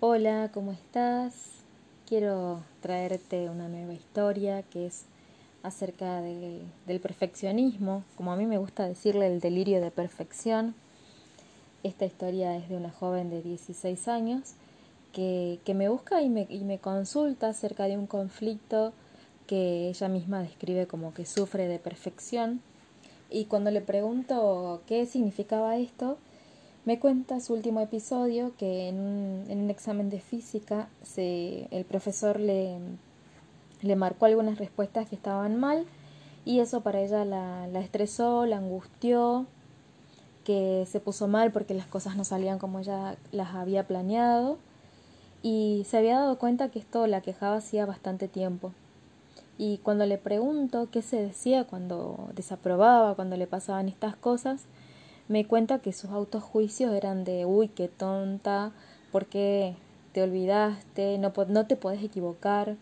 Hola, ¿cómo estás? Quiero traerte una nueva historia que es acerca del perfeccionismo, como a mí me gusta decirle el delirio de perfección. Esta historia es de una joven de 16 años que, me busca y me, y me consulta acerca de un conflicto que ella misma describe como que sufre de perfección. Y cuando le pregunto qué significaba esto, me cuenta su último episodio que en un, examen de física se, el profesor le, marcó algunas respuestas que estaban mal y eso para ella la, la estresó, la angustió, que se puso mal porque las cosas no salían como ella las había planeado y se había dado cuenta que esto la quejaba hacía bastante tiempo. Y cuando le pregunto qué se decía cuando desaprobaba, cuando le pasaban estas cosas, me cuenta que sus autojuicios eran de, uy, qué tonta, ¿por qué te olvidaste? No, no te puedes equivocar.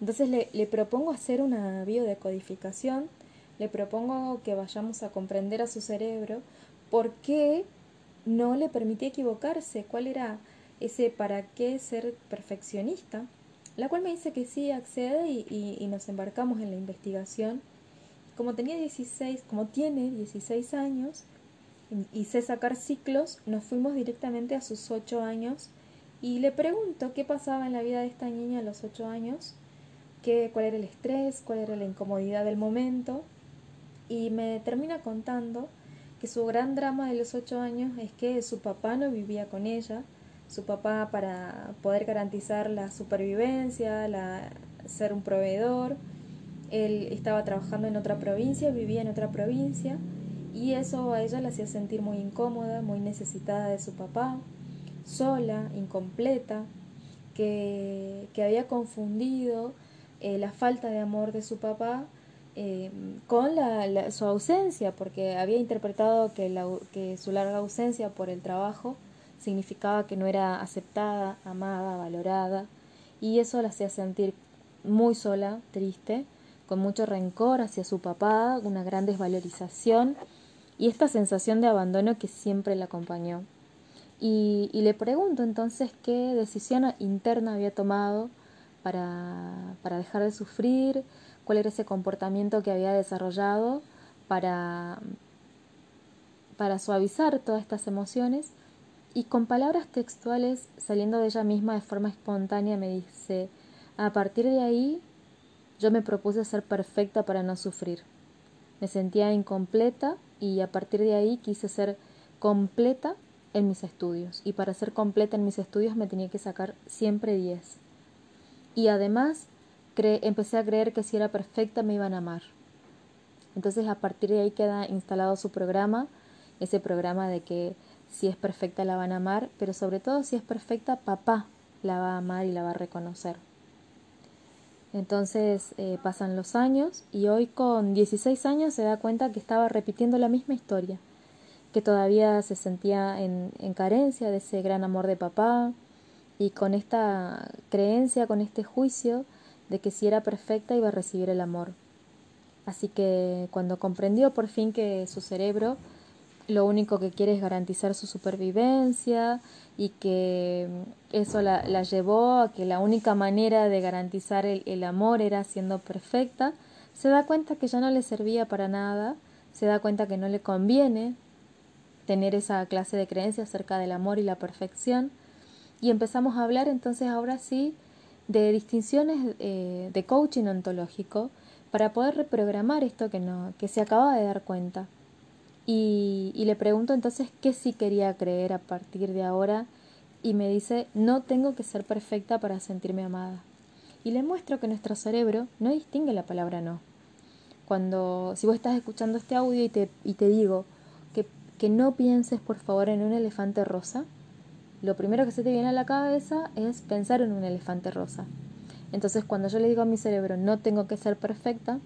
Entonces le, le propongo hacer una biodecodificación, le propongo que vayamos a comprender a su cerebro por qué no le permitía equivocarse, cuál era ese para qué ser perfeccionista, la cual me dice que sí accede y, y nos embarcamos en la investigación. Como tenía 16, como tiene 16 años, sé sacar ciclos, nos fuimos directamente a sus ocho años y le pregunto qué pasaba en la vida de esta niña a los ocho años, qué, cuál era el estrés, cuál era la incomodidad del momento y me termina contando que su gran drama de los ocho años es que su papá no vivía con ella, su papá para poder garantizar la supervivencia, la, ser un proveedor, él estaba trabajando en otra provincia, vivía en otra provincia y eso a ella la hacía sentir muy incómoda, muy necesitada de su papá, sola, incompleta, que, que había confundido eh, la falta de amor de su papá eh, con la, su ausencia, porque había interpretado que, la, que su larga ausencia por el trabajo significaba que no era aceptada, amada, valorada, y eso la hacía sentir muy sola, triste, con mucho rencor hacia su papá, una gran desvalorización y esta sensación de abandono que siempre la acompañó. Y, le pregunto entonces qué decisión interna había tomado para, para dejar de sufrir, cuál era ese comportamiento que había desarrollado para, para suavizar todas estas emociones. Y con palabras textuales, saliendo de ella misma de forma espontánea, me dice, a partir de ahí yo me propuse ser perfecta para no sufrir. Me sentía incompleta y a partir de ahí quise ser completa en mis estudios. Y para ser completa en mis estudios me tenía que sacar siempre 10. Y además empecé a creer que si era perfecta me iban a amar. Entonces a partir de ahí queda instalado su programa, ese programa de que si es perfecta la van a amar, pero sobre todo si es perfecta papá la va a amar y la va a reconocer. Entonces eh, pasan los años y hoy con 16 años se da cuenta que estaba repitiendo la misma historia, que todavía se sentía en, en carencia de ese gran amor de papá y con esta creencia, con este juicio de que si era perfecta iba a recibir el amor. Así que cuando comprendió por fin que su cerebro lo único que quiere es garantizar su supervivencia y que eso la, llevó a que la única manera de garantizar el, amor era siendo perfecta, se da cuenta que ya no le servía para nada, se da cuenta que no le conviene tener esa clase de creencia acerca del amor y la perfección y empezamos a hablar entonces ahora sí de distinciones eh, de coaching ontológico para poder reprogramar esto que, no, que se acaba de dar cuenta. Y, le pregunto entonces qué sí quería creer a partir de ahora y me dice, no tengo que ser perfecta para sentirme amada. Y le muestro que nuestro cerebro no distingue la palabra no. Cuando, si vos estás escuchando este audio y te, y te digo que, que no pienses por favor en un elefante rosa, lo primero que se te viene a la cabeza es pensar en un elefante rosa. Entonces cuando yo le digo a mi cerebro no tengo que ser perfecta,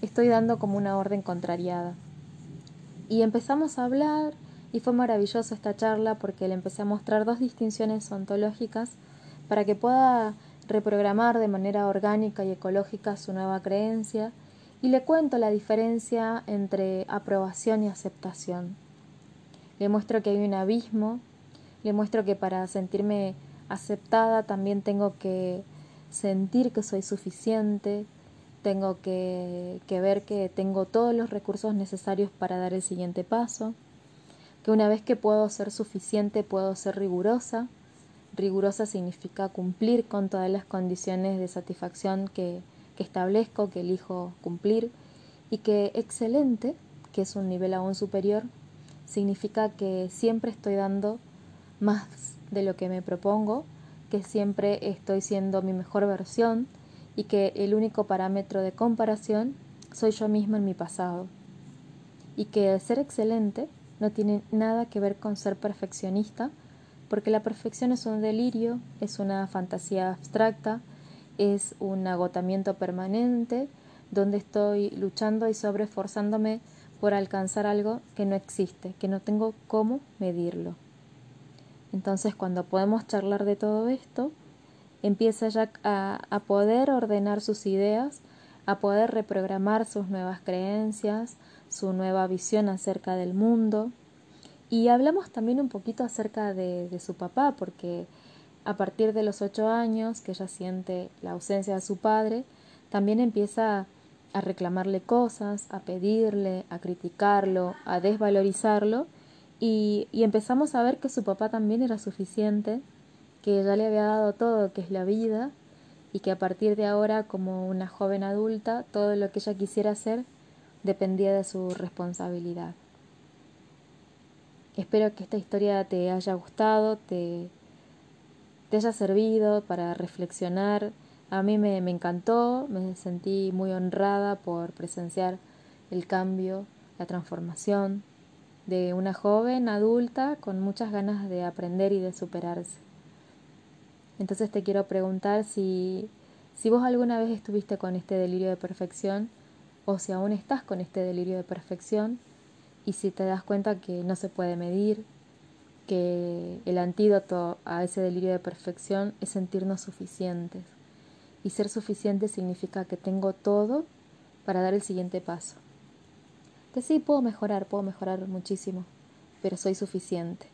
estoy dando como una orden contrariada. Y empezamos a hablar y fue maravilloso esta charla porque le empecé a mostrar dos distinciones ontológicas para que pueda reprogramar de manera orgánica y ecológica su nueva creencia y le cuento la diferencia entre aprobación y aceptación. Le muestro que hay un abismo, le muestro que para sentirme aceptada, también tengo que sentir que soy suficiente, tengo que, que, ver que tengo todos los recursos necesarios para dar el siguiente paso, que una vez que puedo ser suficiente puedo ser rigurosa. Rigurosa significa cumplir con todas las condiciones de satisfacción que, que establezco, que elijo cumplir, y que excelente, que es un nivel aún superior, significa que siempre estoy dando más de lo que me propongo, que siempre estoy siendo mi mejor versión y que el único parámetro de comparación soy yo misma en mi pasado. Y que ser excelente no tiene nada que ver con ser perfeccionista, porque la perfección es un delirio, es una fantasía abstracta, es un agotamiento permanente, donde estoy luchando y sobreesforzándome por alcanzar algo que no existe, que no tengo cómo medirlo. Entonces cuando podemos charlar de todo esto, empieza ya a, poder ordenar sus ideas, a poder reprogramar sus nuevas creencias, su nueva visión acerca del mundo. Y hablamos también un poquito acerca de, de su papá, porque a partir de los ocho años, que ella siente la ausencia de su padre, también empieza a reclamarle cosas, a pedirle, a criticarlo, a desvalorizarlo, y, empezamos a ver que su papá también era suficiente, que ya le había dado todo, que es la vida, y que a partir de ahora, como una joven adulta, todo lo que ella quisiera hacer dependía de su responsabilidad. Espero que esta historia te haya gustado, te, te haya servido para reflexionar. A mí me, me encantó, me sentí muy honrada por presenciar el cambio, la transformación de una joven adulta con muchas ganas de aprender y de superarse. Entonces te quiero preguntar si, si vos alguna vez estuviste con este delirio de perfección o si aún estás con este delirio de perfección y si te das cuenta que no se puede medir, que el antídoto a ese delirio de perfección es sentirnos suficientes. Y ser suficiente significa que tengo todo para dar el siguiente paso. Que sí, puedo mejorar, puedo mejorar muchísimo, pero soy suficiente.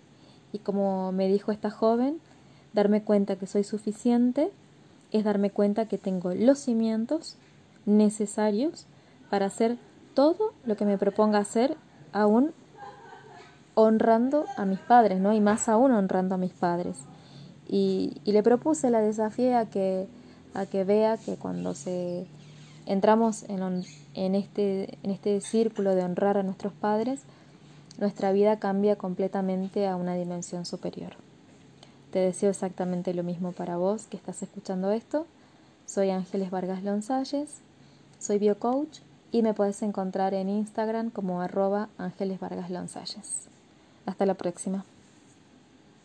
Y como me dijo esta joven, darme cuenta que soy suficiente es darme cuenta que tengo los cimientos necesarios para hacer todo lo que me proponga hacer, aún honrando a mis padres, ¿no? Y más aún honrando a mis padres. Y, y le propuse, la desafié a que, a que vea que cuando se entramos en, en, este, en este círculo de honrar a nuestros padres, nuestra vida cambia completamente a una dimensión superior. Te deseo exactamente lo mismo para vos que estás escuchando esto. Soy Ángeles Vargas Lonsalles, soy biocoach y me puedes encontrar en Instagram como arroba Ángeles Vargas Lonsalles. Hasta la próxima.